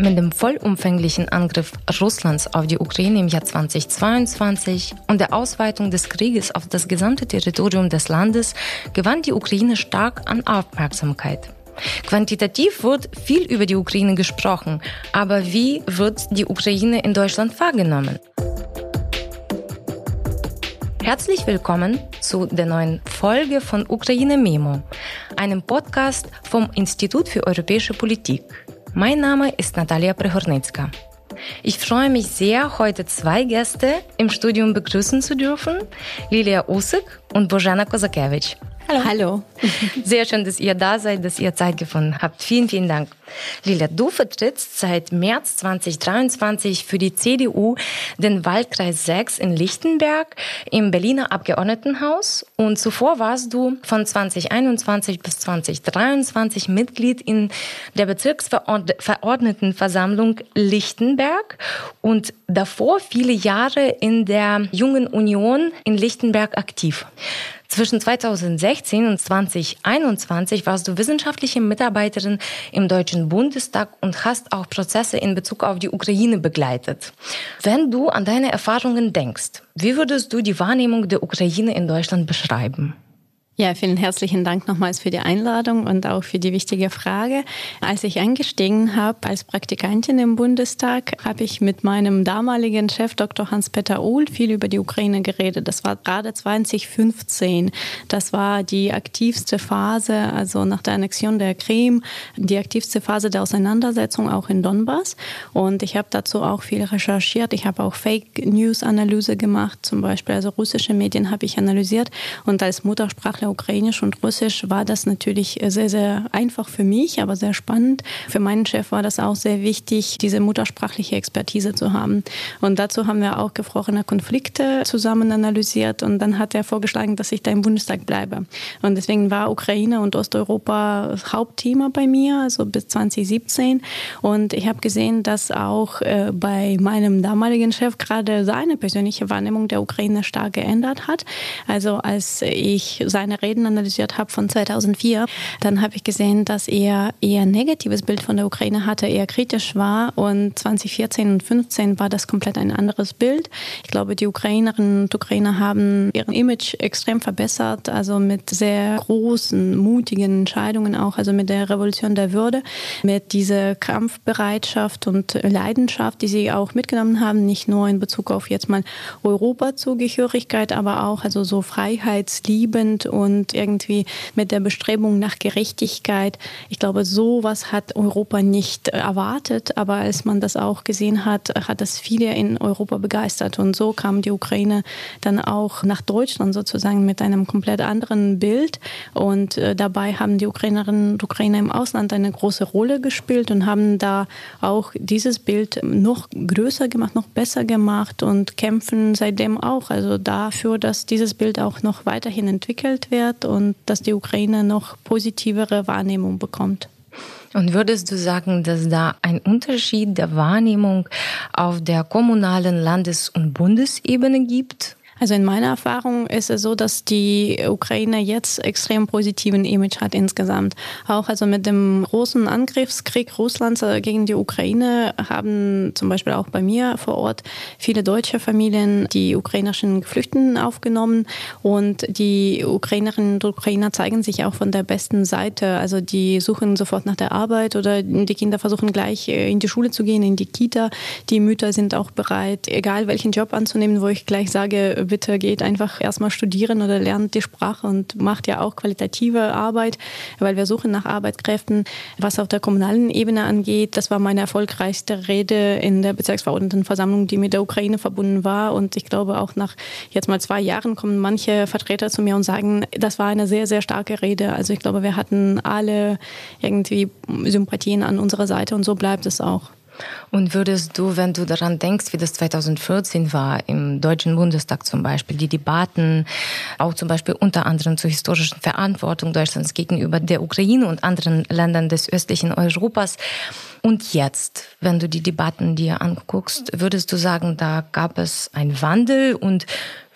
Mit dem vollumfänglichen Angriff Russlands auf die Ukraine im Jahr 2022 und der Ausweitung des Krieges auf das gesamte Territorium des Landes gewann die Ukraine stark an Aufmerksamkeit. Quantitativ wird viel über die Ukraine gesprochen, aber wie wird die Ukraine in Deutschland wahrgenommen? Herzlich willkommen zu der neuen Folge von Ukraine Memo, einem Podcast vom Institut für europäische Politik. Mein Name ist Natalia Prehornicka. Ich freue mich sehr, heute zwei Gäste im Studium begrüßen zu dürfen, Lilia Usik und Bojana Kozakiewicz. Hallo. Hallo. Sehr schön, dass ihr da seid, dass ihr Zeit gefunden habt. Vielen, vielen Dank. Lilia, du vertrittst seit März 2023 für die CDU den Wahlkreis 6 in Lichtenberg im Berliner Abgeordnetenhaus und zuvor warst du von 2021 bis 2023 Mitglied in der Bezirksverordnetenversammlung Lichtenberg und davor viele Jahre in der Jungen Union in Lichtenberg aktiv. Zwischen 2016 und 2021 warst du wissenschaftliche Mitarbeiterin im Deutschen Bundestag und hast auch Prozesse in Bezug auf die Ukraine begleitet. Wenn du an deine Erfahrungen denkst, wie würdest du die Wahrnehmung der Ukraine in Deutschland beschreiben? Ja, vielen herzlichen Dank nochmals für die Einladung und auch für die wichtige Frage. Als ich eingestiegen habe als Praktikantin im Bundestag, habe ich mit meinem damaligen Chef Dr. Hans-Peter Uhl viel über die Ukraine geredet. Das war gerade 2015. Das war die aktivste Phase, also nach der Annexion der Krim, die aktivste Phase der Auseinandersetzung auch in Donbass. Und ich habe dazu auch viel recherchiert. Ich habe auch Fake News Analyse gemacht, zum Beispiel also russische Medien habe ich analysiert und als Muttersprachler Ukrainisch und Russisch war das natürlich sehr, sehr einfach für mich, aber sehr spannend. Für meinen Chef war das auch sehr wichtig, diese muttersprachliche Expertise zu haben. Und dazu haben wir auch gefrorene Konflikte zusammen analysiert und dann hat er vorgeschlagen, dass ich da im Bundestag bleibe. Und deswegen war Ukraine und Osteuropa Hauptthema bei mir, also bis 2017. Und ich habe gesehen, dass auch äh, bei meinem damaligen Chef gerade seine persönliche Wahrnehmung der Ukraine stark geändert hat. Also als ich seine Reden analysiert habe von 2004, dann habe ich gesehen, dass er eher ein negatives Bild von der Ukraine hatte, eher kritisch war. Und 2014 und 2015 war das komplett ein anderes Bild. Ich glaube, die Ukrainerinnen und Ukrainer haben ihren Image extrem verbessert, also mit sehr großen, mutigen Entscheidungen auch, also mit der Revolution der Würde, mit dieser Kampfbereitschaft und Leidenschaft, die sie auch mitgenommen haben, nicht nur in Bezug auf jetzt mal Europazugehörigkeit, aber auch also so freiheitsliebend und und irgendwie mit der Bestrebung nach Gerechtigkeit. Ich glaube, sowas hat Europa nicht erwartet, aber als man das auch gesehen hat, hat das viele in Europa begeistert. Und so kam die Ukraine dann auch nach Deutschland sozusagen mit einem komplett anderen Bild. Und äh, dabei haben die Ukrainerinnen und Ukrainer im Ausland eine große Rolle gespielt und haben da auch dieses Bild noch größer gemacht, noch besser gemacht und kämpfen seitdem auch. Also dafür, dass dieses Bild auch noch weiterhin entwickelt wird und dass die Ukraine noch positivere Wahrnehmung bekommt. Und würdest du sagen, dass da ein Unterschied der Wahrnehmung auf der kommunalen Landes- und Bundesebene gibt? Also in meiner Erfahrung ist es so, dass die Ukraine jetzt extrem positiven Image hat insgesamt. Auch also mit dem großen Angriffskrieg Russlands äh, gegen die Ukraine haben zum Beispiel auch bei mir vor Ort viele deutsche Familien die ukrainischen Geflüchteten aufgenommen und die Ukrainerinnen und Ukrainer zeigen sich auch von der besten Seite. Also die suchen sofort nach der Arbeit oder die Kinder versuchen gleich äh, in die Schule zu gehen, in die Kita. Die Mütter sind auch bereit, egal welchen Job anzunehmen, wo ich gleich sage, bitte geht einfach erstmal studieren oder lernt die Sprache und macht ja auch qualitative Arbeit, weil wir suchen nach Arbeitskräften. Was auf der kommunalen Ebene angeht, das war meine erfolgreichste Rede in der Bezirksverordnetenversammlung, die mit der Ukraine verbunden war. Und ich glaube, auch nach jetzt mal zwei Jahren kommen manche Vertreter zu mir und sagen, das war eine sehr, sehr starke Rede. Also ich glaube, wir hatten alle irgendwie Sympathien an unserer Seite und so bleibt es auch. Und würdest du, wenn du daran denkst, wie das 2014 war, im Deutschen Bundestag zum Beispiel, die Debatten, auch zum Beispiel unter anderem zur historischen Verantwortung Deutschlands gegenüber der Ukraine und anderen Ländern des östlichen Europas, und jetzt, wenn du die Debatten dir anguckst, würdest du sagen, da gab es einen Wandel und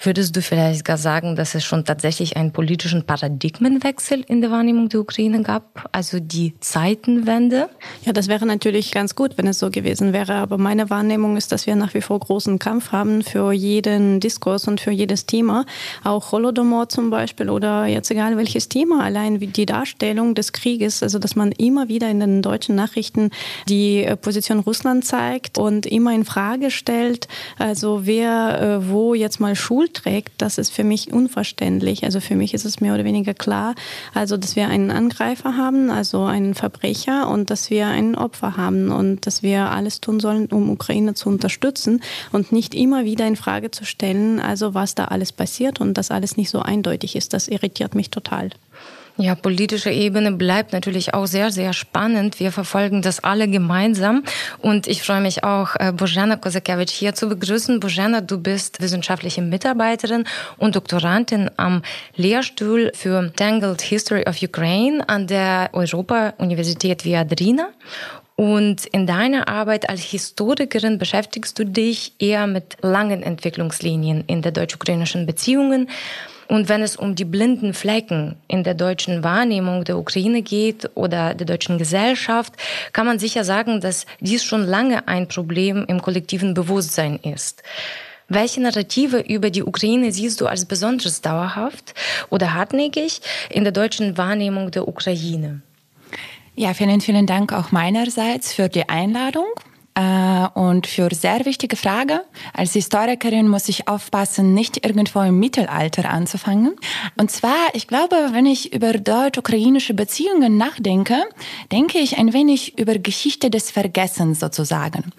Würdest du vielleicht gar sagen, dass es schon tatsächlich einen politischen Paradigmenwechsel in der Wahrnehmung der Ukraine gab, also die Zeitenwende? Ja, das wäre natürlich ganz gut, wenn es so gewesen wäre. Aber meine Wahrnehmung ist, dass wir nach wie vor großen Kampf haben für jeden Diskurs und für jedes Thema. Auch Holodomor zum Beispiel oder jetzt egal welches Thema. Allein die Darstellung des Krieges, also dass man immer wieder in den deutschen Nachrichten die Position Russland zeigt und immer in Frage stellt, also wer äh, wo jetzt mal Schuld trägt, das ist für mich unverständlich. Also für mich ist es mehr oder weniger klar, also dass wir einen Angreifer haben, also einen Verbrecher und dass wir ein Opfer haben und dass wir alles tun sollen, um Ukraine zu unterstützen und nicht immer wieder in Frage zu stellen, also was da alles passiert und dass alles nicht so eindeutig ist. Das irritiert mich total. Ja, politische Ebene bleibt natürlich auch sehr, sehr spannend. Wir verfolgen das alle gemeinsam. Und ich freue mich auch, äh, Bojana Kozakiewicz hier zu begrüßen. Bojana, du bist wissenschaftliche Mitarbeiterin und Doktorandin am Lehrstuhl für Tangled History of Ukraine an der Europa-Universität Viadrina. Und in deiner Arbeit als Historikerin beschäftigst du dich eher mit langen Entwicklungslinien in der deutsch-ukrainischen Beziehungen. Und wenn es um die blinden Flecken in der deutschen Wahrnehmung der Ukraine geht oder der deutschen Gesellschaft, kann man sicher sagen, dass dies schon lange ein Problem im kollektiven Bewusstsein ist. Welche Narrative über die Ukraine siehst du als besonders dauerhaft oder hartnäckig in der deutschen Wahrnehmung der Ukraine? Ja, vielen, vielen Dank auch meinerseits für die Einladung. Äh, und für sehr wichtige Frage. Als Historikerin muss ich aufpassen, nicht irgendwo im Mittelalter anzufangen. Und zwar, ich glaube, wenn ich über deutsch-ukrainische Beziehungen nachdenke, denke ich ein wenig über Geschichte des Vergessens sozusagen.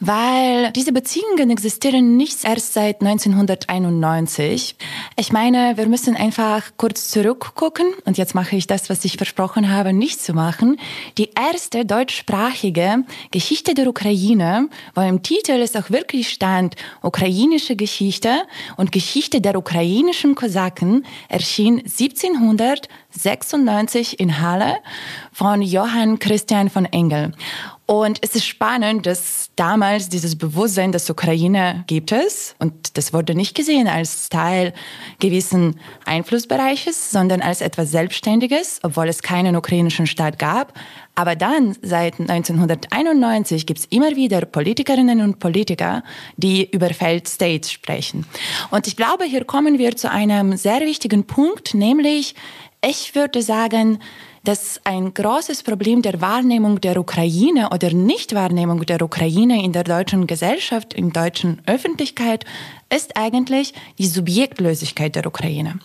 Weil diese Beziehungen existieren nicht erst seit 1991. Ich meine, wir müssen einfach kurz zurückgucken und jetzt mache ich das, was ich versprochen habe, nicht zu machen. Die erste deutschsprachige Geschichte der Ukraine Ukraine, weil im Titel es auch wirklich stand, ukrainische Geschichte und Geschichte der ukrainischen Kosaken erschien 1796 in Halle von Johann Christian von Engel. Und es ist spannend, dass damals dieses Bewusstsein, dass Ukraine gibt es, und das wurde nicht gesehen als Teil gewissen Einflussbereiches, sondern als etwas Selbstständiges, obwohl es keinen ukrainischen Staat gab. Aber dann, seit 1991, gibt es immer wieder Politikerinnen und Politiker, die über Failed States sprechen. Und ich glaube, hier kommen wir zu einem sehr wichtigen Punkt, nämlich, ich würde sagen, dass ein großes Problem der Wahrnehmung der Ukraine oder Nichtwahrnehmung der Ukraine in der deutschen Gesellschaft, in der deutschen Öffentlichkeit, ist eigentlich die Subjektlosigkeit der Ukraine.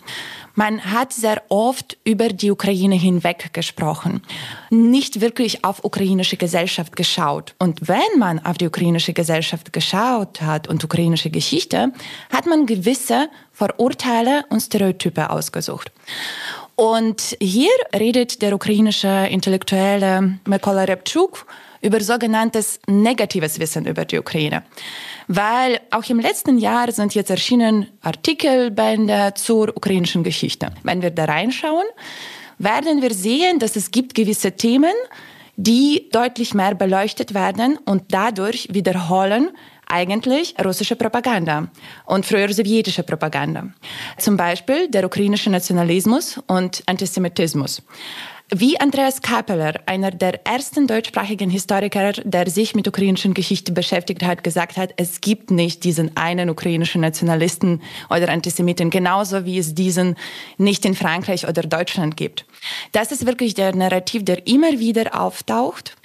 Man hat sehr oft über die Ukraine hinweg gesprochen, nicht wirklich auf ukrainische Gesellschaft geschaut. Und wenn man auf die ukrainische Gesellschaft geschaut hat und ukrainische Geschichte, hat man gewisse Vorurteile und Stereotype ausgesucht. Und hier redet der ukrainische Intellektuelle Mykola Repchuk über sogenanntes negatives Wissen über die Ukraine. Weil auch im letzten Jahr sind jetzt erschienen Artikelbände zur ukrainischen Geschichte. Wenn wir da reinschauen, werden wir sehen, dass es gibt gewisse Themen, die deutlich mehr beleuchtet werden und dadurch wiederholen eigentlich russische Propaganda und früher sowjetische Propaganda. Zum Beispiel der ukrainische Nationalismus und Antisemitismus. Wie Andreas Kapeler, einer der ersten deutschsprachigen Historiker, der sich mit ukrainischen Geschichte beschäftigt hat, gesagt hat, es gibt nicht diesen einen ukrainischen Nationalisten oder Antisemiten, genauso wie es diesen nicht in Frankreich oder Deutschland gibt. Das ist wirklich der Narrativ, der immer wieder auftaucht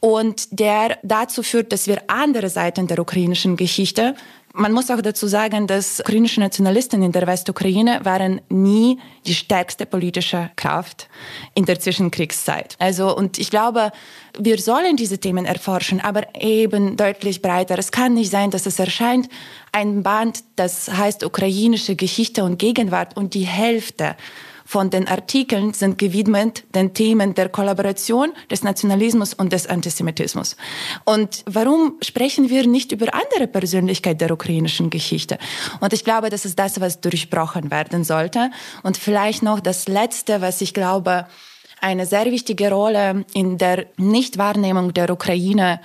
und der dazu führt, dass wir andere Seiten der ukrainischen Geschichte man muss auch dazu sagen, dass ukrainische Nationalisten in der Westukraine waren nie die stärkste politische Kraft in der Zwischenkriegszeit. Also, und ich glaube, wir sollen diese Themen erforschen, aber eben deutlich breiter. Es kann nicht sein, dass es erscheint ein Band, das heißt ukrainische Geschichte und Gegenwart und die Hälfte von den Artikeln sind gewidmet den Themen der Kollaboration, des Nationalismus und des Antisemitismus. Und warum sprechen wir nicht über andere Persönlichkeit der ukrainischen Geschichte? Und ich glaube, das ist das, was durchbrochen werden sollte. Und vielleicht noch das Letzte, was ich glaube, eine sehr wichtige Rolle in der Nichtwahrnehmung der Ukraine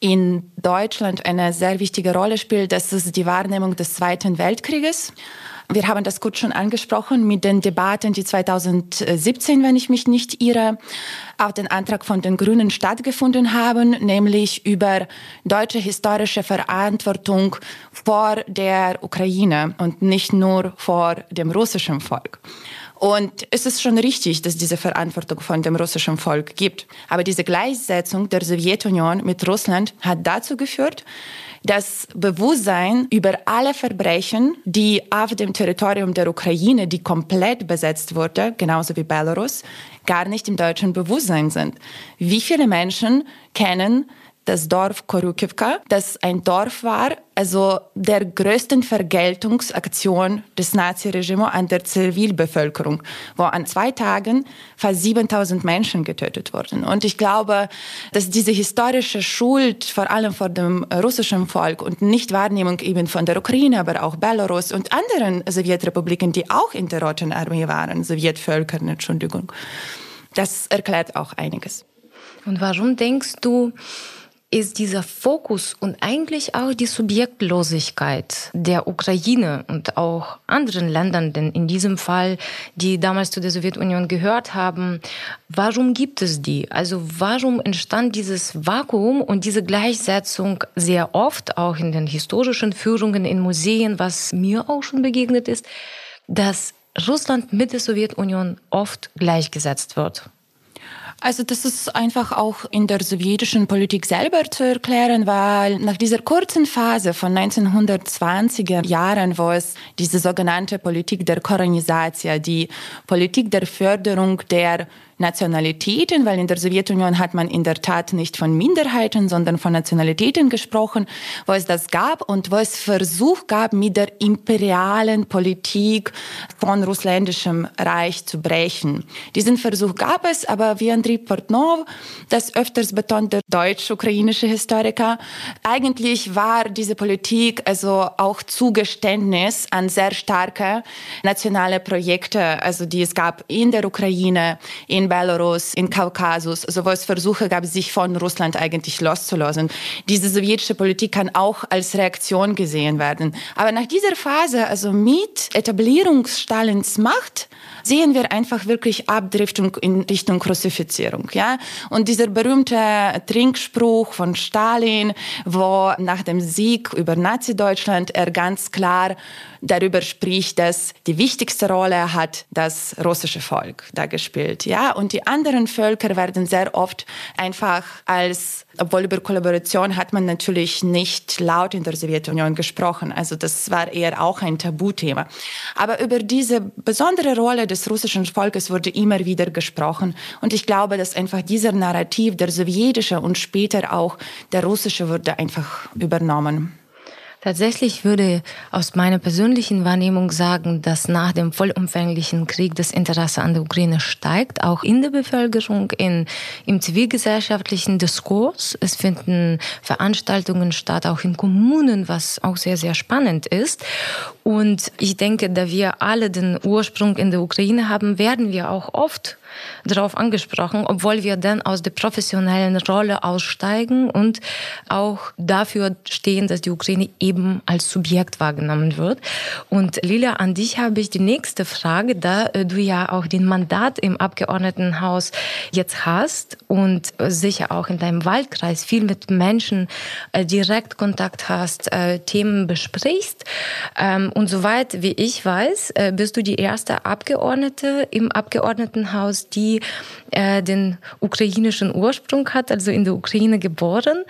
in Deutschland eine sehr wichtige Rolle spielt, das ist die Wahrnehmung des Zweiten Weltkrieges. Wir haben das kurz schon angesprochen mit den Debatten, die 2017, wenn ich mich nicht irre, auf den Antrag von den Grünen stattgefunden haben, nämlich über deutsche historische Verantwortung vor der Ukraine und nicht nur vor dem russischen Volk. Und es ist schon richtig, dass diese Verantwortung von dem russischen Volk gibt. Aber diese Gleichsetzung der Sowjetunion mit Russland hat dazu geführt, das Bewusstsein über alle Verbrechen, die auf dem Territorium der Ukraine, die komplett besetzt wurde, genauso wie Belarus, gar nicht im deutschen Bewusstsein sind. Wie viele Menschen kennen das Dorf Korukivka, das ein Dorf war, also der größten Vergeltungsaktion des Naziregimes an der Zivilbevölkerung, wo an zwei Tagen fast 7000 Menschen getötet wurden. Und ich glaube, dass diese historische Schuld vor allem vor dem russischen Volk und Nichtwahrnehmung eben von der Ukraine, aber auch Belarus und anderen Sowjetrepubliken, die auch in der Roten Armee waren, Sowjetvölkern, Entschuldigung, das erklärt auch einiges. Und warum denkst du, ist dieser Fokus und eigentlich auch die Subjektlosigkeit der Ukraine und auch anderen Ländern, denn in diesem Fall, die damals zu der Sowjetunion gehört haben, warum gibt es die? Also warum entstand dieses Vakuum und diese Gleichsetzung sehr oft auch in den historischen Führungen in Museen, was mir auch schon begegnet ist, dass Russland mit der Sowjetunion oft gleichgesetzt wird? Also das ist einfach auch in der sowjetischen Politik selber zu erklären, weil nach dieser kurzen Phase von 1920er Jahren, wo es diese sogenannte Politik der Koronisation, die Politik der Förderung der Nationalitäten, weil in der Sowjetunion hat man in der Tat nicht von Minderheiten, sondern von Nationalitäten gesprochen, wo es das gab und wo es Versuch gab, mit der imperialen Politik von russländischem Reich zu brechen. Diesen Versuch gab es, aber wie Andriy Portnov das öfters betont, der deutsch-ukrainische Historiker, eigentlich war diese Politik also auch Zugeständnis an sehr starke nationale Projekte, also die es gab in der Ukraine, in Belarus, in Kaukasus, also wo es Versuche gab, sich von Russland eigentlich loszulösen. Diese sowjetische Politik kann auch als Reaktion gesehen werden. Aber nach dieser Phase, also mit Etablierung Stalins Macht, sehen wir einfach wirklich Abdriftung in Richtung Russifizierung. Ja? Und dieser berühmte Trinkspruch von Stalin, wo nach dem Sieg über Nazi-Deutschland er ganz klar darüber spricht, dass die wichtigste Rolle hat das russische Volk da gespielt. Ja? Und die anderen Völker werden sehr oft einfach als obwohl über Kollaboration hat man natürlich nicht laut in der Sowjetunion gesprochen. Also das war eher auch ein Tabuthema. Aber über diese besondere Rolle des russischen Volkes wurde immer wieder gesprochen. Und ich glaube, dass einfach dieser Narrativ, der sowjetische und später auch der russische, wurde einfach übernommen. Tatsächlich würde aus meiner persönlichen Wahrnehmung sagen, dass nach dem vollumfänglichen Krieg das Interesse an der Ukraine steigt, auch in der Bevölkerung, in, im zivilgesellschaftlichen Diskurs. Es finden Veranstaltungen statt, auch in Kommunen, was auch sehr, sehr spannend ist. Und ich denke, da wir alle den Ursprung in der Ukraine haben, werden wir auch oft darauf angesprochen, obwohl wir dann aus der professionellen Rolle aussteigen und auch dafür stehen, dass die Ukraine eben als Subjekt wahrgenommen wird. Und Lilia, an dich habe ich die nächste Frage, da äh, du ja auch den Mandat im Abgeordnetenhaus jetzt hast und sicher auch in deinem Wahlkreis viel mit Menschen äh, direkt Kontakt hast, äh, Themen besprichst. Ähm, und soweit wie ich weiß, bist du die erste Abgeordnete im Abgeordnetenhaus, die äh, den ukrainischen Ursprung hat, also in der Ukraine geboren.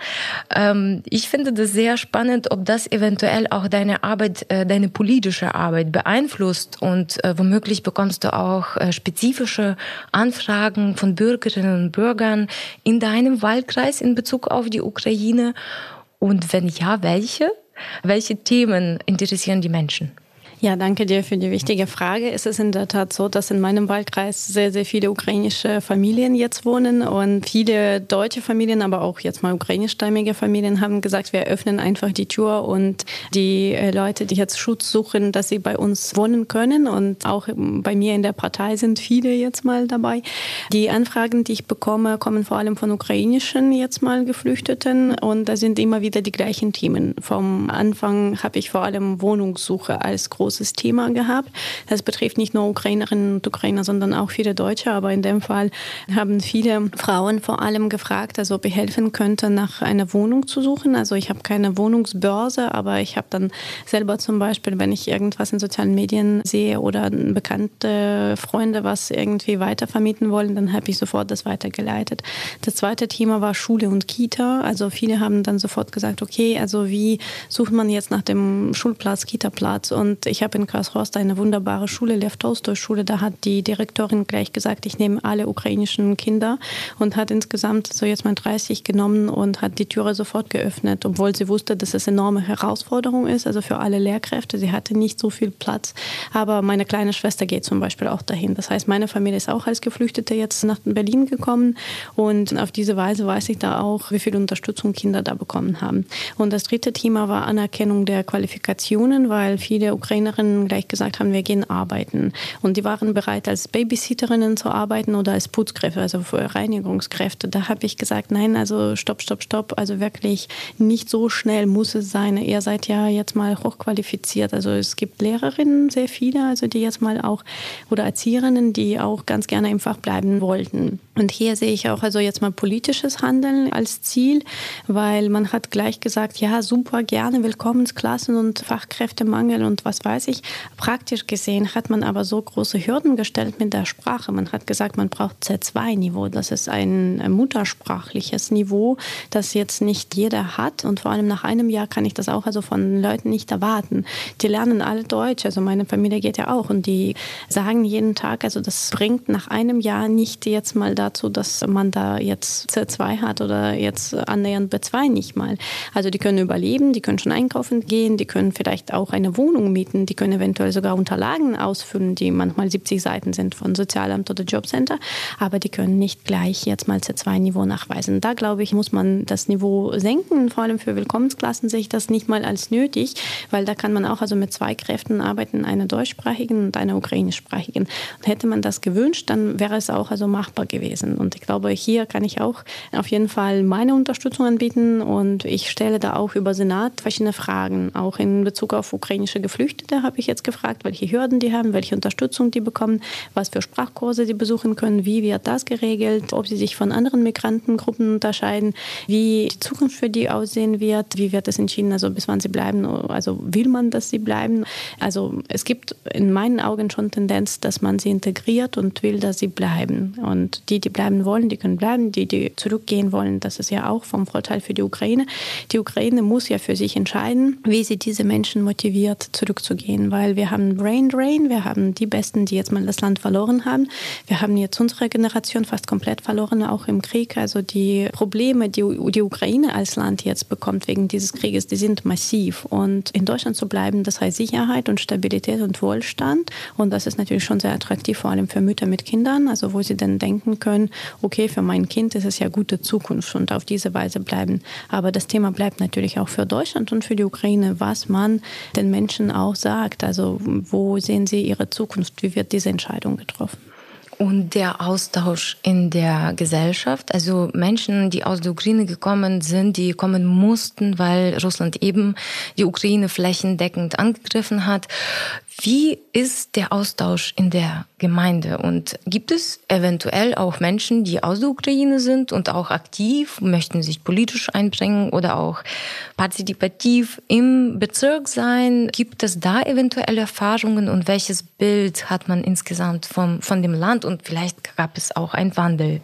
Ähm, ich finde das sehr spannend, ob das eventuell auch deine Arbeit, äh, deine politische Arbeit beeinflusst und äh, womöglich bekommst du auch äh, spezifische Anfragen von Bürgerinnen und Bürgern in deinem Wahlkreis in Bezug auf die Ukraine. Und wenn ja, welche? Welche Themen interessieren die Menschen? Ja, danke dir für die wichtige Frage. Es ist in der Tat so, dass in meinem Wahlkreis sehr, sehr viele ukrainische Familien jetzt wohnen und viele deutsche Familien, aber auch jetzt mal ukrainischstämmige Familien haben gesagt, wir öffnen einfach die Tür und die äh, Leute, die jetzt Schutz suchen, dass sie bei uns wohnen können und auch bei mir in der Partei sind viele jetzt mal dabei. Die Anfragen, die ich bekomme, kommen vor allem von ukrainischen jetzt mal Geflüchteten und da sind immer wieder die gleichen Themen. Vom Anfang habe ich vor allem Wohnungssuche als großes großes Thema gehabt. Das betrifft nicht nur Ukrainerinnen und Ukrainer, sondern auch viele Deutsche. Aber in dem Fall haben viele Frauen vor allem gefragt, also ob ich helfen könnte, nach einer Wohnung zu suchen. Also ich habe keine Wohnungsbörse, aber ich habe dann selber zum Beispiel, wenn ich irgendwas in sozialen Medien sehe oder bekannte Freunde was irgendwie weitervermieten wollen, dann habe ich sofort das weitergeleitet. Das zweite Thema war Schule und Kita. Also viele haben dann sofort gesagt, okay, also wie sucht man jetzt nach dem Schulplatz, Kita-Platz? Und ich habe in Karlshorst eine wunderbare Schule, Lev Tolstoy Schule. Da hat die Direktorin gleich gesagt, ich nehme alle ukrainischen Kinder und hat insgesamt so jetzt mal 30 genommen und hat die Türe sofort geöffnet, obwohl sie wusste, dass es enorme Herausforderung ist, also für alle Lehrkräfte. Sie hatte nicht so viel Platz, aber meine kleine Schwester geht zum Beispiel auch dahin. Das heißt, meine Familie ist auch als Geflüchtete jetzt nach Berlin gekommen und auf diese Weise weiß ich da auch, wie viel Unterstützung Kinder da bekommen haben. Und das dritte Thema war Anerkennung der Qualifikationen, weil viele Ukrainer Trainerinnen gleich gesagt haben, wir gehen arbeiten. Und die waren bereit, als Babysitterinnen zu arbeiten oder als Putzkräfte, also für Reinigungskräfte. Da habe ich gesagt, nein, also stopp, stopp, stopp. Also wirklich nicht so schnell muss es sein. Ihr seid ja jetzt mal hochqualifiziert. Also es gibt Lehrerinnen, sehr viele, also die jetzt mal auch, oder Erzieherinnen, die auch ganz gerne im Fach bleiben wollten. Und hier sehe ich auch also jetzt mal politisches Handeln als Ziel, weil man hat gleich gesagt, ja, super, gerne Willkommensklassen und Fachkräftemangel und was weiß ich. Praktisch gesehen hat man aber so große Hürden gestellt mit der Sprache. Man hat gesagt, man braucht C2-Niveau. Das ist ein muttersprachliches Niveau, das jetzt nicht jeder hat. Und vor allem nach einem Jahr kann ich das auch also von Leuten nicht erwarten. Die lernen alle Deutsch. Also meine Familie geht ja auch und die sagen jeden Tag, also das bringt nach einem Jahr nicht jetzt mal dazu, dass man da jetzt C2 hat oder jetzt annähernd B2 nicht mal. Also die können überleben, die können schon einkaufen gehen, die können vielleicht auch eine Wohnung mieten, die können eventuell sogar Unterlagen ausfüllen, die manchmal 70 Seiten sind von Sozialamt oder Jobcenter, aber die können nicht gleich jetzt mal C2-Niveau nachweisen. Da glaube ich, muss man das Niveau senken. Vor allem für Willkommensklassen sehe ich das nicht mal als nötig, weil da kann man auch also mit zwei Kräften arbeiten, einer deutschsprachigen und einer ukrainischsprachigen. Und hätte man das gewünscht, dann wäre es auch also machbar gewesen gewesen. Und ich glaube, hier kann ich auch auf jeden Fall meine Unterstützung anbieten. Und ich stelle da auch über Senat verschiedene Fragen. Auch in Bezug auf ukrainische Geflüchtete habe ich jetzt gefragt, welche Hürden die haben, welche Unterstützung die bekommen, was für Sprachkurse die besuchen können, wie wird das geregelt, ob sie sich von anderen Migrantengruppen unterscheiden, wie die Zukunft für die aussehen wird, wie wird es entschieden, also bis wann sie bleiben, also will man, dass sie bleiben. Also es gibt in meinen Augen schon Tendenz, dass man sie integriert und will, dass sie bleiben. Und die, die bleiben wollen, die können bleiben. Die, die zurückgehen wollen, das ist ja auch vom Vorteil für die Ukraine. Die Ukraine muss ja für sich entscheiden, wie sie diese Menschen motiviert, zurückzugehen, weil wir haben Brain Drain, wir haben die Besten, die jetzt mal das Land verloren haben. Wir haben jetzt unsere Generation fast komplett verloren, auch im Krieg. Also die Probleme, die die Ukraine als Land jetzt bekommt wegen dieses Krieges, die sind massiv. Und in Deutschland zu bleiben, das heißt Sicherheit und Stabilität und Wohlstand. Und das ist natürlich schon sehr attraktiv, vor allem für Mütter mit Kindern, also wo sie dann denken können, können, okay, für mein Kind ist es ja gute Zukunft und auf diese Weise bleiben. Aber das Thema bleibt natürlich auch für Deutschland und für die Ukraine, was man den Menschen auch sagt. Also wo sehen sie ihre Zukunft? Wie wird diese Entscheidung getroffen? Und der Austausch in der Gesellschaft, also Menschen, die aus der Ukraine gekommen sind, die kommen mussten, weil Russland eben die Ukraine flächendeckend angegriffen hat. Wie ist der Austausch in der Gemeinde? Und gibt es eventuell auch Menschen, die aus der Ukraine sind und auch aktiv, möchten sich politisch einbringen oder auch partizipativ im Bezirk sein? Gibt es da eventuell Erfahrungen und welches Bild hat man insgesamt vom, von dem Land? Und vielleicht gab es auch einen Wandel.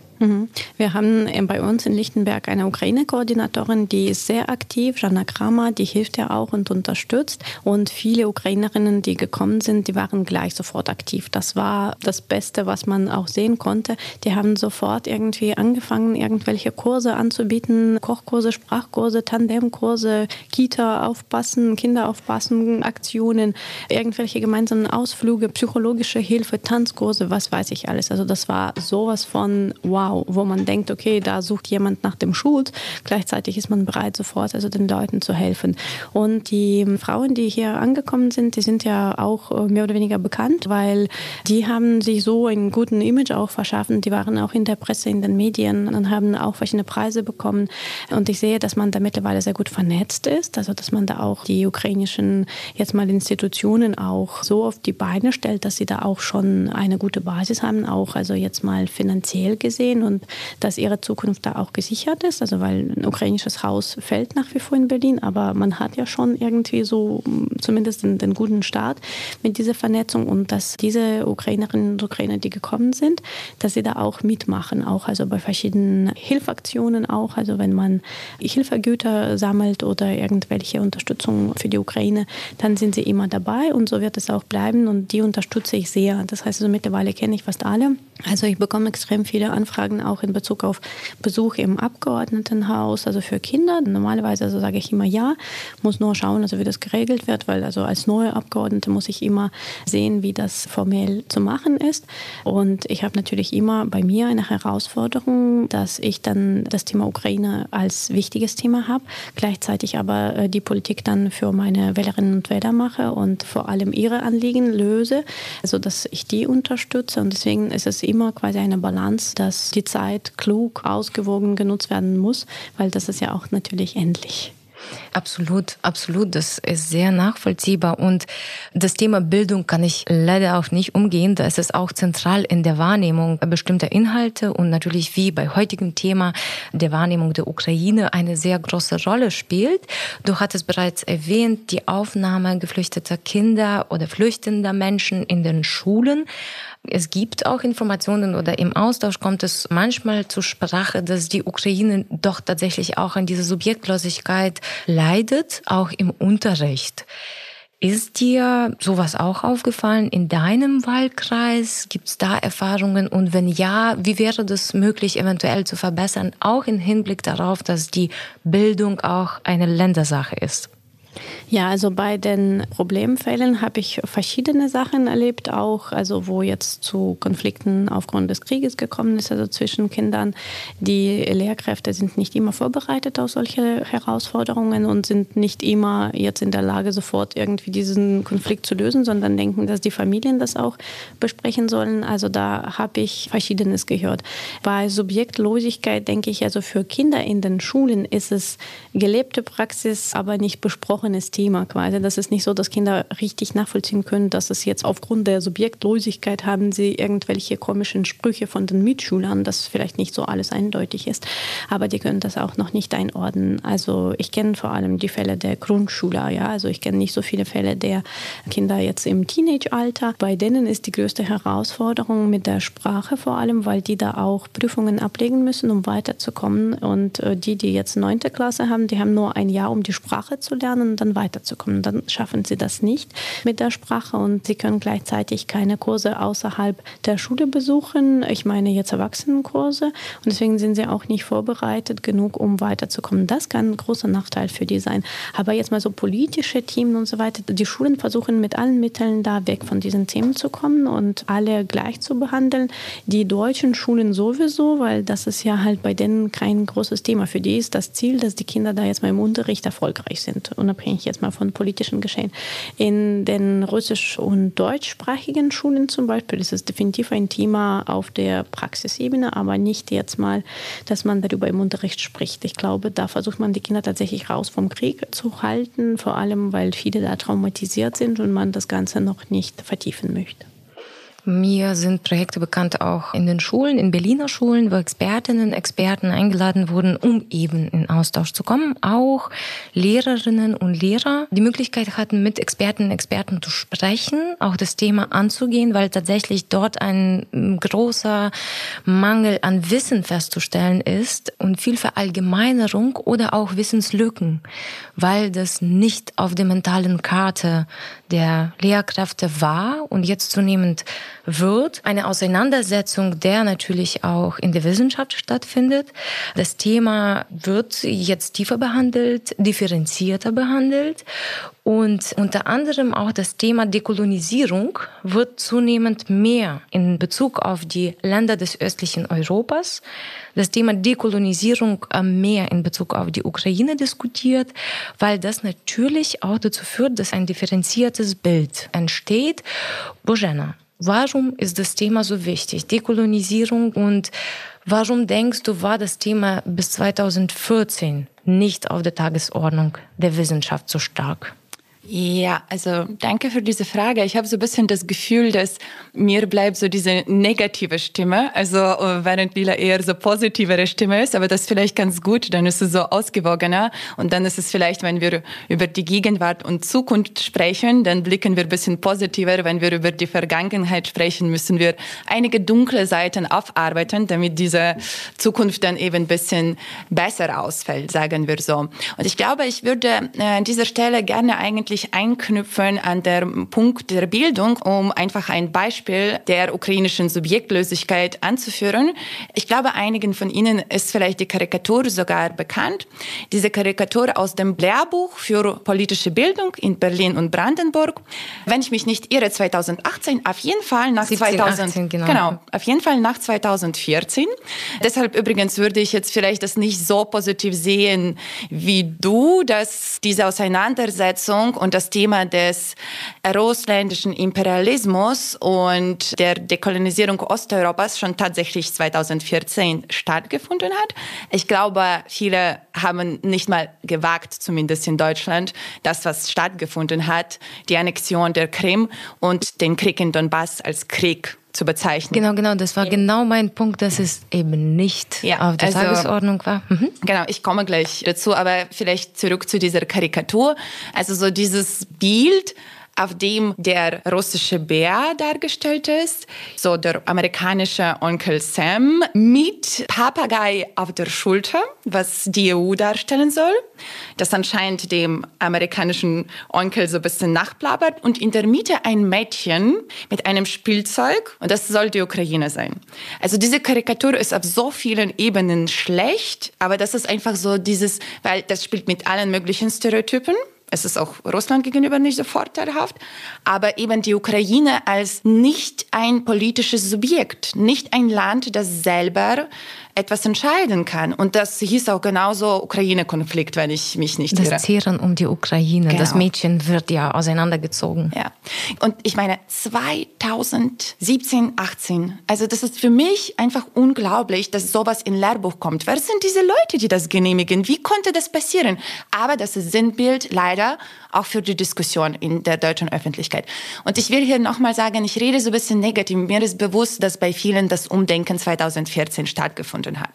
Wir haben bei uns in Lichtenberg eine Ukraine-Koordinatorin, die ist sehr aktiv, Jana Kramer, die hilft ja auch und unterstützt. Und viele Ukrainerinnen, die gekommen sind, die waren gleich sofort aktiv. Das war das Beste, was man auch sehen konnte. Die haben sofort irgendwie angefangen, irgendwelche Kurse anzubieten, Kochkurse, Sprachkurse, Tandemkurse, Kita aufpassen, Kinder aufpassen, Aktionen, irgendwelche gemeinsamen Ausflüge, psychologische Hilfe, Tanzkurse, was weiß ich alles. Also das war sowas von wow wow, wo man denkt, okay, da sucht jemand nach dem Schuld. Gleichzeitig ist man bereit, sofort also den Leuten zu helfen. Und die Frauen, die hier angekommen sind, die sind ja auch äh, mehr oder weniger bekannt, weil die haben sich so einen guten Image auch verschaffen. Die waren auch in der Presse, in den Medien und haben auch verschiedene Preise bekommen. Und ich sehe, dass man da mittlerweile sehr gut vernetzt ist, also dass man da auch die ukrainischen jetzt mal Institutionen auch so auf die Beine stellt, dass sie da auch schon eine gute Basis haben, auch also jetzt mal finanziell gesehen stehen und dass ihre Zukunft da auch gesichert ist. Also weil ein ukrainisches Haus fällt nach wie vor in Berlin, aber man hat ja schon irgendwie so zumindest den, den guten Start mit dieser Vernetzung und dass diese Ukrainerinnen und Ukrainer, die gekommen sind, dass sie da auch mitmachen, auch also bei verschiedenen Hilfaktionen auch, also wenn man Hilfegüter sammelt oder irgendwelche Unterstützung für die Ukraine, dann sind sie immer dabei und so wird es auch bleiben und die unterstütze ich sehr. Das heißt also mittlerweile kenne ich fast alle. Also ich bekomme extrem viele Anfragen Fragen auch in Bezug auf Besuch im Abgeordnetenhaus, also für Kinder. Normalerweise also sage ich immer ja, muss nur schauen, also wie das geregelt wird, weil also als neue Abgeordnete muss ich immer sehen, wie das formell zu machen ist. Und ich habe natürlich immer bei mir eine Herausforderung, dass ich dann das Thema Ukraine als wichtiges Thema habe, gleichzeitig aber äh, die Politik dann für meine Wählerinnen und Wähler mache und vor allem ihre Anliegen löse, sodass ich die unterstütze. Und deswegen ist es immer quasi eine Balance, dass die die Zeit klug, ausgewogen genutzt werden muss, weil das ist ja auch natürlich endlich. Absolut, absolut. Das ist sehr nachvollziehbar. Und das Thema Bildung kann ich leider auch nicht umgehen. Da ist es auch zentral in der Wahrnehmung bestimmter Inhalte und natürlich wie bei heutigem Thema der Wahrnehmung der Ukraine eine sehr große Rolle spielt. Du hattest bereits erwähnt, die Aufnahme geflüchteter Kinder oder flüchtender Menschen in den Schulen. Es gibt auch Informationen oder im Austausch kommt es manchmal zur Sprache, dass die Ukraine doch tatsächlich auch an dieser Subjektlosigkeit leidet, auch im Unterricht. Ist dir sowas auch aufgefallen in deinem Wahlkreis? Gibt es da Erfahrungen? Und wenn ja, wie wäre das möglich, eventuell zu verbessern, auch im Hinblick darauf, dass die Bildung auch eine Ländersache ist? Ja, also bei den Problemfällen habe ich verschiedene Sachen erlebt, auch also wo jetzt zu Konflikten aufgrund des Krieges gekommen ist, also zwischen Kindern. Die Lehrkräfte sind nicht immer vorbereitet auf solche Herausforderungen und sind nicht immer jetzt in der Lage, sofort irgendwie diesen Konflikt zu lösen, sondern denken, dass die Familien das auch besprechen sollen. Also da habe ich Verschiedenes gehört. Bei Subjektlosigkeit denke ich, also für Kinder in den Schulen ist es gelebte Praxis, aber nicht besprochenes Thema. Thema quasi. Das ist nicht so, dass Kinder richtig nachvollziehen können, dass es jetzt aufgrund der Subjektlosigkeit haben sie irgendwelche komischen Sprüche von den Mitschülern, dass vielleicht nicht so alles eindeutig ist. Aber die können das auch noch nicht einordnen. Also ich kenne vor allem die Fälle der Grundschüler, ja. Also ich kenne nicht so viele Fälle der Kinder jetzt im Teenage-Alter. Bei denen ist die größte Herausforderung mit der Sprache vor allem, weil die da auch Prüfungen ablegen müssen, um weiterzukommen. Und äh, die, die jetzt neunte Klasse haben, die haben nur ein Jahr, um die Sprache zu lernen und dann weiter weiterzukommen. Dann schaffen sie das nicht mit der Sprache und sie können gleichzeitig keine Kurse außerhalb der Schule besuchen. Ich meine jetzt Erwachsenenkurse und deswegen sind sie auch nicht vorbereitet genug, um weiterzukommen. Das kann ein großer Nachteil für die sein. Aber jetzt mal so politische Themen und so weiter. Die Schulen versuchen mit allen Mitteln da weg von diesen Themen zu kommen und alle gleich zu behandeln. Die deutschen Schulen sowieso, weil das ist ja halt bei denen kein großes Thema. Für die ist das Ziel, dass die Kinder da jetzt mal im Unterricht erfolgreich sind, unabhängig jetzt mal von politischen Geschehen. In den russisch- und deutschsprachigen Schulen zum Beispiel ist es definitiv ein Thema auf der Praxisebene, aber nicht jetzt mal, dass man darüber im Unterricht spricht. Ich glaube, da versucht man die Kinder tatsächlich raus vom Krieg zu halten, vor allem weil viele da traumatisiert sind und man das Ganze noch nicht vertiefen möchte. Mir sind Projekte bekannt auch in den Schulen, in Berliner Schulen, wo Expertinnen, Experten eingeladen wurden, um eben in Austausch zu kommen. Auch Lehrerinnen und Lehrer die Möglichkeit hatten, mit Experten und Experten zu sprechen, auch das Thema anzugehen, weil tatsächlich dort ein großer Mangel an Wissen festzustellen ist und viel Verallgemeinerung oder auch Wissenslücken, weil das nicht auf der mentalen Karte der Lehrkräfte war und jetzt zunehmend wird. Eine Auseinandersetzung, der natürlich auch in der Wissenschaft stattfindet. Das Thema wird jetzt tiefer behandelt, differenzierter behandelt und unter anderem auch das Thema Dekolonisierung wird zunehmend mehr in Bezug auf die Länder des östlichen Europas. Das Thema Dekolonisierung mehr in Bezug auf die Ukraine diskutiert, weil das natürlich auch dazu führt, dass ein differenziertes Bild entsteht. Bojena, Warum ist das Thema so wichtig? Dekolonisierung und warum denkst du, war das Thema bis 2014 nicht auf der Tagesordnung der Wissenschaft so stark? Ja, also danke für diese Frage. Ich habe so ein bisschen das Gefühl, dass mir bleibt so diese negative Stimme, also äh, während Lila eher so positivere Stimme ist, aber das ist vielleicht ganz gut, dann ist es so ausgewogener und dann ist es vielleicht, wenn wir über die Gegenwart und Zukunft sprechen, dann blicken wir ein bisschen positiver. Wenn wir über die Vergangenheit sprechen, müssen wir einige dunkle Seiten aufarbeiten, damit diese Zukunft dann eben ein bisschen besser ausfällt, sagen wir so. Und ich glaube, ich würde äh, an dieser Stelle gerne eigentlich wirklich einknüpfen an der Punkt der Bildung, um einfach ein Beispiel der ukrainischen Subjektlosigkeit anzuführen. Ich glaube, einigen von Ihnen ist vielleicht die Karikatur sogar bekannt. Diese Karikatur aus dem Lehrbuch für politische Bildung in Berlin und Brandenburg. Wenn ich mich nicht irre, 2018, auf jeden Fall nach 17, 2000, 18, genau. genau, auf jeden Fall nach 2014. Deshalb übrigens würde ich jetzt vielleicht das nicht so positiv sehen wie du, dass diese Auseinandersetzung und das Thema des russländischen Imperialismus und der Dekolonisierung Osteuropas schon tatsächlich 2014 stattgefunden hat. Ich glaube, viele haben nicht mal gewagt, zumindest in Deutschland, das, was stattgefunden hat, die Annexion der Krim und den Krieg in Donbass als Krieg zu bezeichnen. Genau, genau, das war genau mein Punkt, dass es eben nicht ja, auf der also, Tagesordnung war. Mhm. Genau, ich komme gleich dazu, aber vielleicht zurück zu dieser Karikatur. Also so dieses Bild, auf dem der russische Bär dargestellt ist, so der amerikanische Onkel Sam mit Papagei auf der Schulter, was die EU darstellen soll, das anscheinend dem amerikanischen Onkel so ein bisschen nachplappert und in der Mitte ein Mädchen mit einem Spielzeug. Und das soll die Ukraine sein. Also diese Karikatur ist auf so vielen Ebenen schlecht, aber das ist einfach so dieses, weil das spielt mit allen möglichen Stereotypen es ist auch Russland gegenüber nicht so vorteilhaft, aber eben die Ukraine als nicht ein politisches Subjekt, nicht ein Land, das selber etwas entscheiden kann. Und das hieß auch genauso Ukraine-Konflikt, wenn ich mich nicht das irre. Das Zehren um die Ukraine. Genau. Das Mädchen wird ja auseinandergezogen. Ja. Und ich meine, 2017, 18, also das ist für mich einfach unglaublich, dass sowas in Lehrbuch kommt. Wer sind diese Leute, die das genehmigen? Wie konnte das passieren? Aber das ist Sinnbild leider auch für die Diskussion in der deutschen Öffentlichkeit. Und ich will hier nochmal sagen, ich rede so ein bisschen negativ. Mir ist bewusst, dass bei vielen das Umdenken 2014 stattgefunden hat.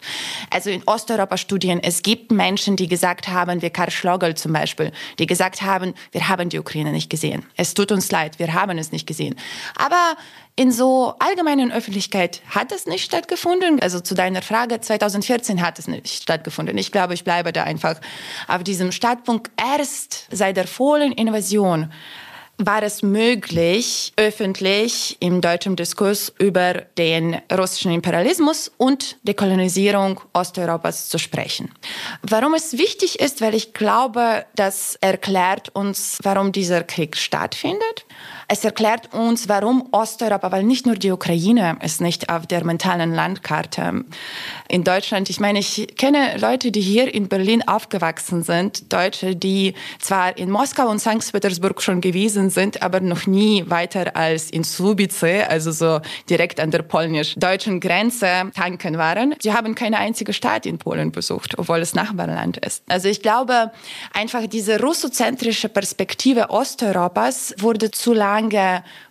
Also in Osteuropa-Studien, es gibt Menschen, die gesagt haben, wie Karl Schlogel zum Beispiel, die gesagt haben, wir haben die Ukraine nicht gesehen. Es tut uns leid, wir haben es nicht gesehen. Aber in so allgemeinen Öffentlichkeit hat es nicht stattgefunden. Also zu deiner Frage, 2014 hat es nicht stattgefunden. Ich glaube, ich bleibe da einfach auf diesem Startpunkt. Erst seit der vollen Invasion war es möglich, öffentlich im deutschen Diskurs über den russischen Imperialismus und die Kolonisierung Osteuropas zu sprechen. Warum es wichtig ist, weil ich glaube, das erklärt uns, warum dieser Krieg stattfindet. Es erklärt uns, warum Osteuropa, weil nicht nur die Ukraine ist nicht auf der mentalen Landkarte in Deutschland. Ich meine, ich kenne Leute, die hier in Berlin aufgewachsen sind, Deutsche, die zwar in Moskau und St. Petersburg schon gewesen sind, aber noch nie weiter als in Słubice, also so direkt an der polnisch-deutschen Grenze tanken waren. Sie haben keine einzige Stadt in Polen besucht, obwohl es Nachbarland ist. Also ich glaube, einfach diese russozentrische Perspektive Osteuropas wurde zu lange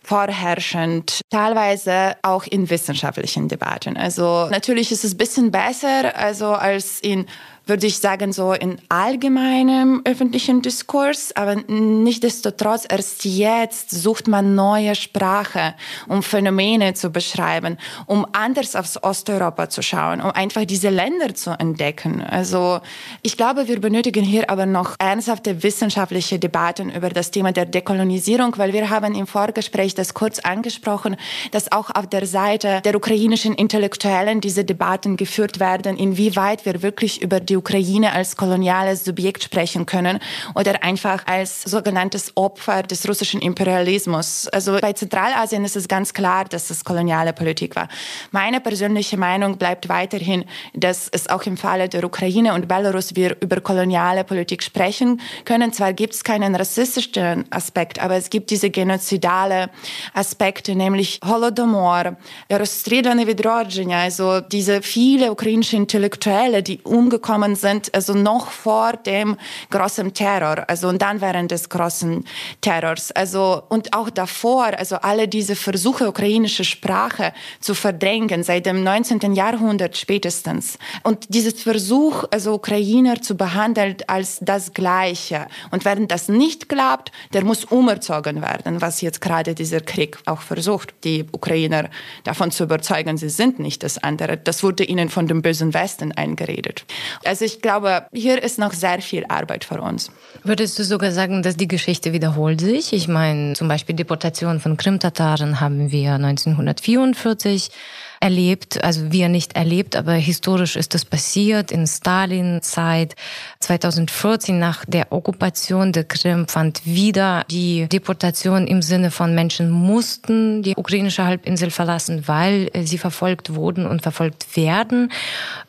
vorherrschend, teilweise auch in wissenschaftlichen Debatten. Also natürlich ist es ein bisschen besser also als in würde ich sagen, so in allgemeinem öffentlichen Diskurs, aber nichtdestotrotz erst jetzt sucht man neue Sprache, um Phänomene zu beschreiben, um anders aufs Osteuropa zu schauen, um einfach diese Länder zu entdecken. Also ich glaube, wir benötigen hier aber noch ernsthafte wissenschaftliche Debatten über das Thema der Dekolonisierung, weil wir haben im Vorgespräch das kurz angesprochen, dass auch auf der Seite der ukrainischen Intellektuellen diese Debatten geführt werden, inwieweit wir wirklich über die die Ukraine als koloniales Subjekt sprechen können oder einfach als sogenanntes Opfer des russischen Imperialismus. Also bei Zentralasien ist es ganz klar, dass es koloniale Politik war. Meine persönliche Meinung bleibt weiterhin, dass es auch im Falle der Ukraine und Belarus wir über koloniale Politik sprechen können. Zwar gibt es keinen rassistischen Aspekt, aber es gibt diese genozidale Aspekte, nämlich Holodomor, Rozstrilane Vidrodzenia, also diese viele ukrainische Intellektuelle, die umgekommen gekommen sind, also noch vor dem großen Terror, also und dann während des großen Terrors, also und auch davor, also alle diese Versuche, ukrainische Sprache zu verdrängen, seit dem 19. Jahrhundert spätestens. Und dieses Versuch, also Ukrainer zu behandeln als das Gleiche. Und wenn das nicht klappt, der muss umerzogen werden, was jetzt gerade dieser Krieg auch versucht, die Ukrainer davon zu überzeugen, sie sind nicht das andere. Das wurde ihnen von dem bösen Westen eingeredet. Also ich glaube, hier ist noch sehr viel Arbeit für uns. Würdest du sogar sagen, dass die Geschichte wiederholt sich? Ich meine, zum Beispiel Deportation von Krimtataren haben wir 1944 erlebt, also wir nicht erlebt, aber historisch ist das passiert. In Stalin-Zeit 2014 nach der Okkupation der Krim fand wieder die Deportation im Sinne von Menschen mussten die ukrainische Halbinsel verlassen, weil sie verfolgt wurden und verfolgt werden.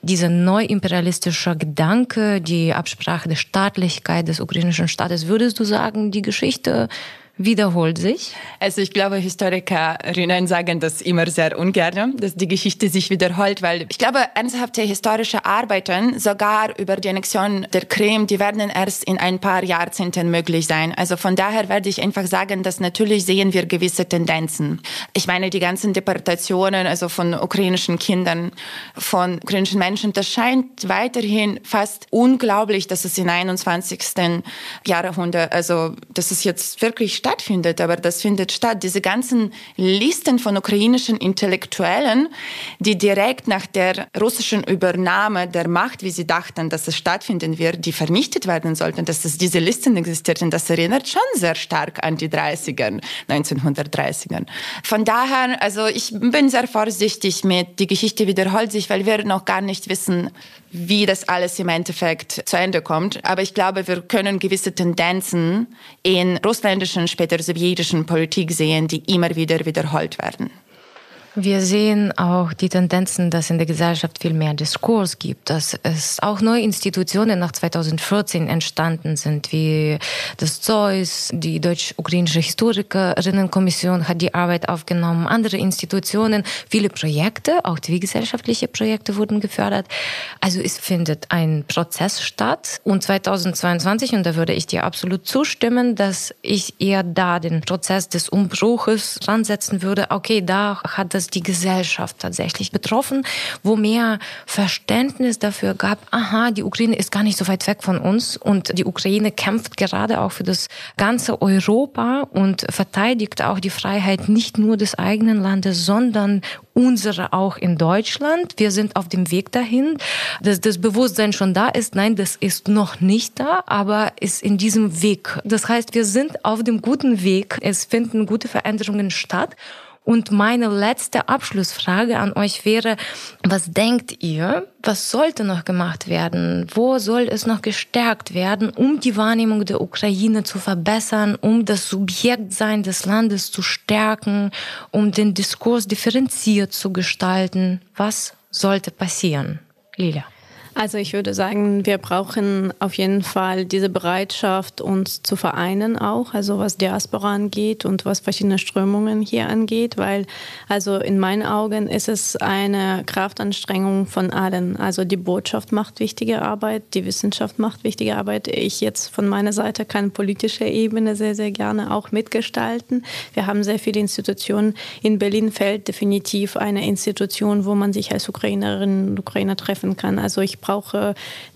Dieser neuimperialistische Gedanke, die Absprache der Staatlichkeit des ukrainischen Staates, würdest du sagen, die Geschichte wiederholt sich? Also ich glaube, Historikerinnen sagen das immer sehr ungern, dass die Geschichte sich wiederholt, weil ich glaube, ernsthafte historische Arbeiten, sogar über die Annexion der Krim, die werden erst in ein paar Jahrzehnten möglich sein. Also von daher werde ich einfach sagen, dass natürlich sehen wir gewisse Tendenzen. Ich meine, die ganzen Deportationen, also von ukrainischen Kindern, von ukrainischen Menschen, das scheint weiterhin fast unglaublich, dass es im 21. Jahrhundert, also dass es jetzt wirklich stattfindet, aber das findet statt. Diese ganzen Listen von ukrainischen Intellektuellen, die direkt nach der russischen Übernahme der Macht, wie sie dachten, dass es stattfinden wird, die vernichtet werden sollten, dass es diese Listen existierten, das erinnert schon sehr stark an die 30er, 1930er. Von daher, also ich bin sehr vorsichtig mit, die Geschichte wiederholt sich, weil wir noch gar nicht wissen, wie das alles im Endeffekt zu Ende kommt. Aber ich glaube, wir können gewisse Tendenzen in russländischen, später sowjetischen Politik sehen, die immer wieder wiederholt werden. Wir sehen auch die Tendenzen, dass in der Gesellschaft viel mehr Diskurs gibt, dass es auch neue Institutionen nach 2014 entstanden sind, wie das Zeus, die deutsch-ukrainische Historikerinnenkommission hat die Arbeit aufgenommen, andere Institutionen, viele Projekte, auch zivilgesellschaftliche Projekte wurden gefördert. Also es findet ein Prozess statt und 2022, und da würde ich dir absolut zustimmen, dass ich eher da den Prozess des Umbruches ansetzen würde. Okay, da hat das es die Gesellschaft tatsächlich betroffen, wo mehr Verständnis dafür gab, aha, die Ukraine ist gar nicht so weit weg von uns und die Ukraine kämpft gerade auch für das ganze Europa und verteidigt auch die Freiheit nicht nur des eigenen Landes, sondern unsere auch in Deutschland. Wir sind auf dem Weg dahin, dass das Bewusstsein schon da ist. Nein, das ist noch nicht da, aber ist in diesem Weg. Das heißt, wir sind auf dem guten Weg. Es finden gute Veränderungen statt. Und meine letzte Abschlussfrage an euch wäre, was denkt ihr, was sollte noch gemacht werden? Wo soll es noch gestärkt werden, um die Wahrnehmung der Ukraine zu verbessern, um das Subjektsein des Landes zu stärken, um den Diskurs differenziert zu gestalten? Was sollte passieren? Lilia. Also ich würde sagen, wir brauchen auf jeden Fall diese Bereitschaft, uns zu vereinen auch, also was Diaspora angeht und was verschiedene Strömungen hier angeht, weil also in meinen Augen ist es eine Kraftanstrengung von allen. Also die Botschaft macht wichtige Arbeit, die Wissenschaft macht wichtige Arbeit. Ich jetzt von meiner Seite kann politische Ebene sehr, sehr gerne auch mitgestalten. Wir haben sehr viele Institutionen. In Berlin fällt definitiv eine Institution, wo man sich als Ukrainerinnen und Ukrainer treffen kann. Also ich brauche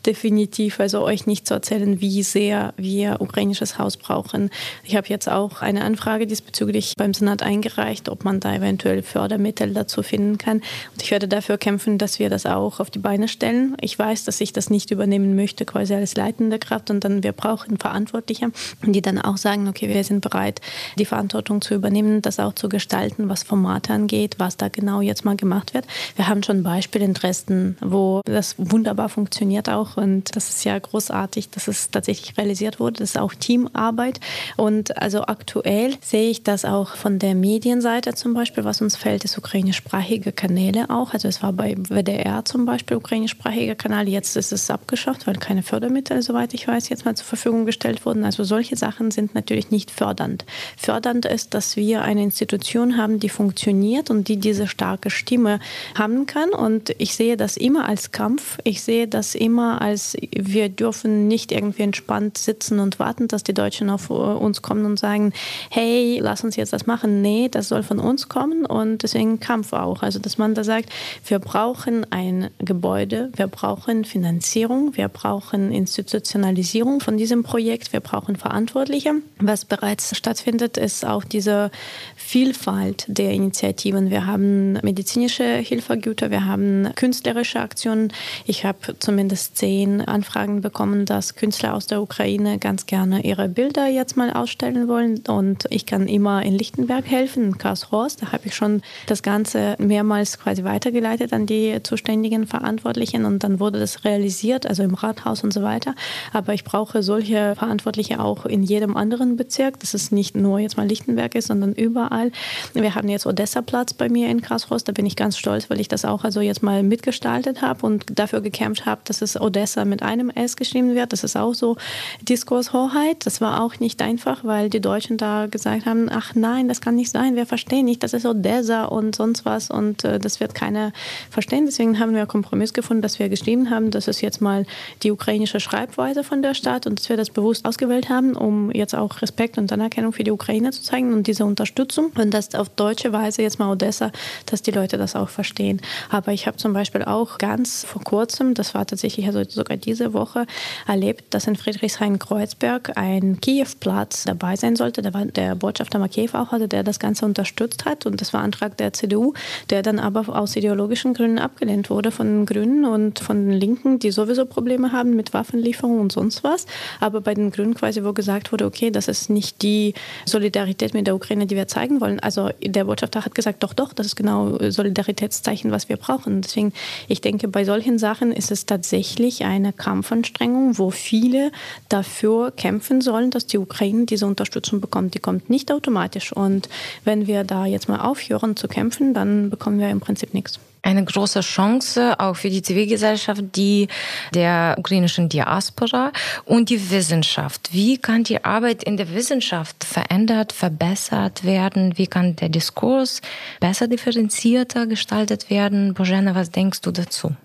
definitiv, also euch nicht zu erzählen, wie sehr wir ukrainisches Haus brauchen. Ich habe jetzt auch eine Anfrage diesbezüglich beim Senat eingereicht, ob man da eventuell Fördermittel dazu finden kann. Und ich werde dafür kämpfen, dass wir das auch auf die Beine stellen. Ich weiß, dass ich das nicht übernehmen möchte, quasi als leitende Kraft, und dann wir brauchen Verantwortliche, die dann auch sagen, okay, wir sind bereit, die Verantwortung zu übernehmen, das auch zu gestalten, was Formate angeht, was da genau jetzt mal gemacht wird. Wir haben schon Beispiele in Dresden, wo das wunderbar wunderbar funktioniert auch und das ist ja großartig, dass es tatsächlich realisiert wurde. Das ist auch Teamarbeit und also aktuell sehe ich das auch von der Medienseite zum Beispiel, was uns fällt, ist ukrainischsprachige Kanäle auch. Also es war bei WDR zum Beispiel ukrainischsprachiger Kanal, jetzt ist es abgeschafft, weil keine Fördermittel, soweit ich weiß, jetzt mal zur Verfügung gestellt wurden. Also solche Sachen sind natürlich nicht fördernd. Fördernd ist, dass wir eine Institution haben, die funktioniert und die diese starke Stimme haben kann und ich sehe das immer als Kampf. Ich sehe das immer als, wir dürfen nicht irgendwie entspannt sitzen und warten, dass die Deutschen auf uns kommen und sagen, hey, lass uns jetzt das machen. Nee, das soll von uns kommen und deswegen Kampf auch. Also, dass man da sagt, wir brauchen ein Gebäude, wir brauchen Finanzierung, wir brauchen Institutionalisierung von diesem Projekt, wir brauchen Verantwortliche. Was bereits stattfindet, ist auch diese Vielfalt der Initiativen. Wir haben medizinische Hilfegüter, wir haben künstlerische Aktionen. Ich habe zumindest zehn Anfragen bekommen, dass Künstler aus der Ukraine ganz gerne ihre Bilder jetzt mal ausstellen wollen. Und ich kann immer in Lichtenberg helfen, in Karlshorst. Da habe ich schon das Ganze mehrmals quasi weitergeleitet an die zuständigen Verantwortlichen und dann wurde das realisiert, also im Rathaus und so weiter. Aber ich brauche solche Verantwortliche auch in jedem anderen Bezirk, dass es nicht nur jetzt mal Lichtenberg ist, sondern überall. Wir haben jetzt Odessa-Platz bei mir in Karlshorst. Da bin ich ganz stolz, weil ich das auch also jetzt mal mitgestaltet habe und dafür gekämpft habe, dass es Odessa mit einem S geschrieben wird. Das ist auch so Diskurshoheit. Das war auch nicht einfach, weil die Deutschen da gesagt haben, ach nein, das kann nicht sein, wir verstehen nicht, das ist Odessa und sonst was und äh, das wird keiner verstehen. Deswegen haben wir einen Kompromiss gefunden, dass wir geschrieben haben, das ist jetzt mal die ukrainische Schreibweise von der Stadt und dass wir das bewusst ausgewählt haben, um jetzt auch Respekt und Anerkennung für die Ukraine zu zeigen und diese Unterstützung und das auf deutsche Weise jetzt mal Odessa, dass die Leute das auch verstehen. Aber ich habe zum Beispiel auch ganz vor kurzem das war tatsächlich also sogar diese Woche, erlebt, dass in Friedrichshain-Kreuzberg ein Kiew-Platz dabei sein sollte. Da war der Botschafter Makeyev auch hatte, der das Ganze unterstützt hat. Und das war Antrag der CDU, der dann aber aus ideologischen Gründen abgelehnt wurde von den Grünen und von den Linken, die sowieso Probleme haben mit Waffenlieferungen und sonst was. Aber bei den Grünen quasi, wo gesagt wurde, okay, das ist nicht die Solidarität mit der Ukraine, die wir zeigen wollen. Also der Botschafter hat gesagt, doch, doch, das ist genau Solidaritätszeichen, was wir brauchen. Deswegen, ich denke, bei solchen Sachen ist es tatsächlich eine Kampfanstrengung, wo viele dafür kämpfen sollen, dass die Ukraine diese Unterstützung bekommt. Die kommt nicht automatisch. Und wenn wir da jetzt mal aufhören zu kämpfen, dann bekommen wir im Prinzip nichts eine große Chance auch für die Zivilgesellschaft, die der ukrainischen Diaspora und die Wissenschaft. Wie kann die Arbeit in der Wissenschaft verändert, verbessert werden? Wie kann der Diskurs besser differenzierter gestaltet werden? Bojana, was denkst du dazu?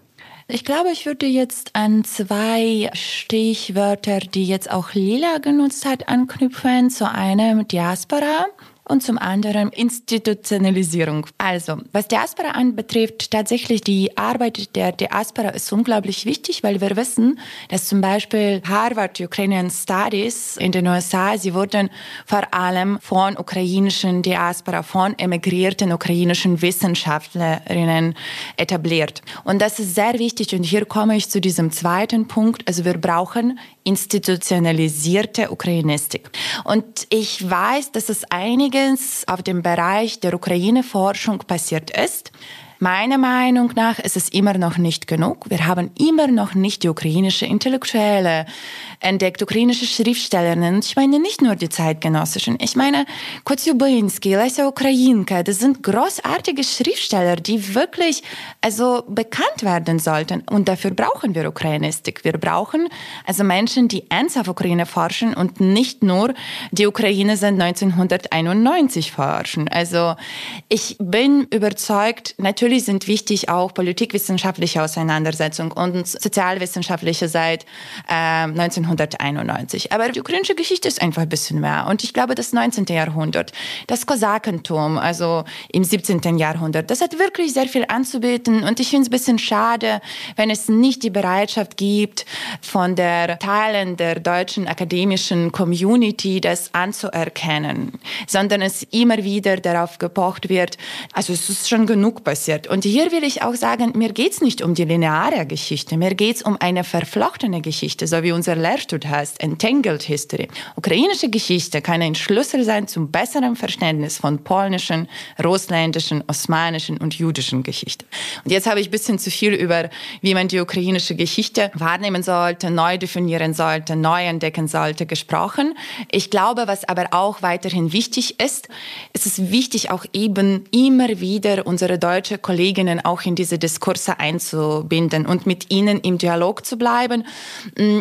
Ich glaube, ich würde jetzt an zwei Stichwörter, die jetzt auch Lila genutzt hat, anknüpfen. Zu einem Diaspora und zum anderen Institutionalisierung. Also, was Diaspora anbetrifft, tatsächlich die Arbeit der Diaspora ist unglaublich wichtig, weil wir wissen, dass zum Beispiel Harvard Ukrainian Studies in den USA, sie wurden vor allem von ukrainischen Diaspora, von emigrierten ukrainischen Wissenschaftlerinnen etabliert. Und das ist sehr wichtig. Und hier komme ich zu diesem zweiten Punkt. Also wir brauchen institutionalisierte Ukrainistik. Und ich weiß, dass es einiges auf dem Bereich der Ukraine-Forschung passiert ist. Meiner Meinung nach ist es immer noch nicht genug. Wir haben immer noch nicht die ukrainische Intellektuelle entdeckt, ukrainische Schriftstellerinnen. Ich meine nicht nur die zeitgenössischen. Ich meine Kotsiubinski, Lesa Ukrainka. Das sind großartige Schriftsteller, die wirklich also bekannt werden sollten. Und dafür brauchen wir Ukrainistik. Wir brauchen also Menschen, die ernsthaft Ukraine forschen und nicht nur die Ukraine seit 1991 forschen. Also ich bin überzeugt, natürlich sind wichtig auch politikwissenschaftliche Auseinandersetzungen und sozialwissenschaftliche seit äh, 1991. Aber die ukrainische Geschichte ist einfach ein bisschen mehr. Und ich glaube, das 19. Jahrhundert, das Kosakentum, also im 17. Jahrhundert, das hat wirklich sehr viel anzubieten. Und ich finde es ein bisschen schade, wenn es nicht die Bereitschaft gibt, von der Teilen der deutschen akademischen Community das anzuerkennen, sondern es immer wieder darauf gepocht wird, also es ist schon genug passiert. Und hier will ich auch sagen, mir geht es nicht um die lineare Geschichte, mir geht es um eine verflochtene Geschichte, so wie unser Lehrstuhl heißt, Entangled History. Ukrainische Geschichte kann ein Schlüssel sein zum besseren Verständnis von polnischen, russländischen, osmanischen und jüdischen Geschichte. Und jetzt habe ich ein bisschen zu viel über, wie man die ukrainische Geschichte wahrnehmen sollte, neu definieren sollte, neu entdecken sollte, gesprochen. Ich glaube, was aber auch weiterhin wichtig ist, es ist wichtig, auch eben immer wieder unsere deutsche Kolleginnen auch in diese Diskurse einzubinden und mit ihnen im Dialog zu bleiben.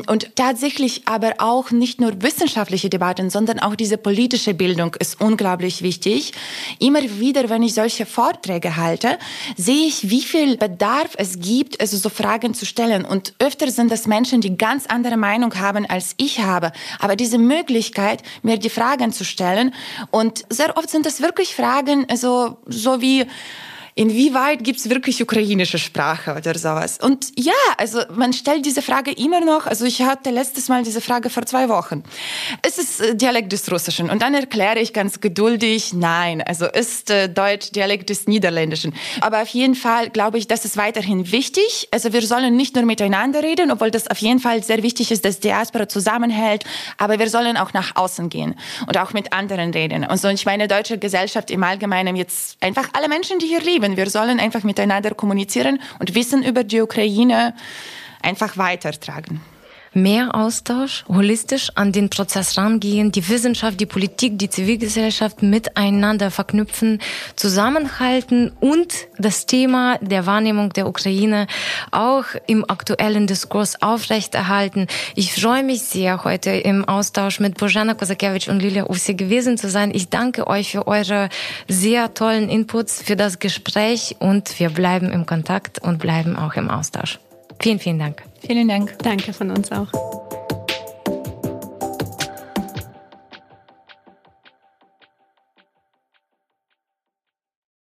Und tatsächlich aber auch nicht nur wissenschaftliche Debatten, sondern auch diese politische Bildung ist unglaublich wichtig. Immer wieder, wenn ich solche Vorträge halte, sehe ich, wie viel Bedarf es gibt, also so Fragen zu stellen. Und öfter sind das Menschen, die ganz andere Meinung haben als ich habe. Aber diese Möglichkeit, mir die Fragen zu stellen und sehr oft sind das wirklich Fragen, also so wie inwieweit gibt es wirklich ukrainische Sprache oder sowas? Und ja, also man stellt diese Frage immer noch. Also ich hatte letztes Mal diese Frage vor zwei Wochen. Es ist äh, Dialekt des Russischen. Und dann erkläre ich ganz geduldig, nein, also ist äh, Deutsch Dialekt des Niederländischen. Aber auf jeden Fall glaube ich, das ist weiterhin wichtig. Also wir sollen nicht nur miteinander reden, obwohl das auf jeden Fall sehr wichtig ist, dass Diaspora zusammenhält. Aber wir sollen auch nach außen gehen und auch mit anderen reden. Und so, ich meine, deutsche Gesellschaft im Allgemeinen jetzt einfach alle Menschen, die hier leben, leben. Wir sollen einfach miteinander kommunizieren und Wissen über die Ukraine einfach weitertragen mehr Austausch, holistisch an den Prozess rangehen, die Wissenschaft, die Politik, die Zivilgesellschaft miteinander verknüpfen, zusammenhalten und das Thema der Wahrnehmung der Ukraine auch im aktuellen Diskurs aufrechterhalten. Ich freue mich sehr, heute im Austausch mit Bojana Kosakiewicz und Lilia Ufsi gewesen zu sein. Ich danke euch für eure sehr tollen Inputs, für das Gespräch und wir bleiben im Kontakt und bleiben auch im Austausch. Vielen, vielen Dank. Vielen Dank. Danke von uns auch.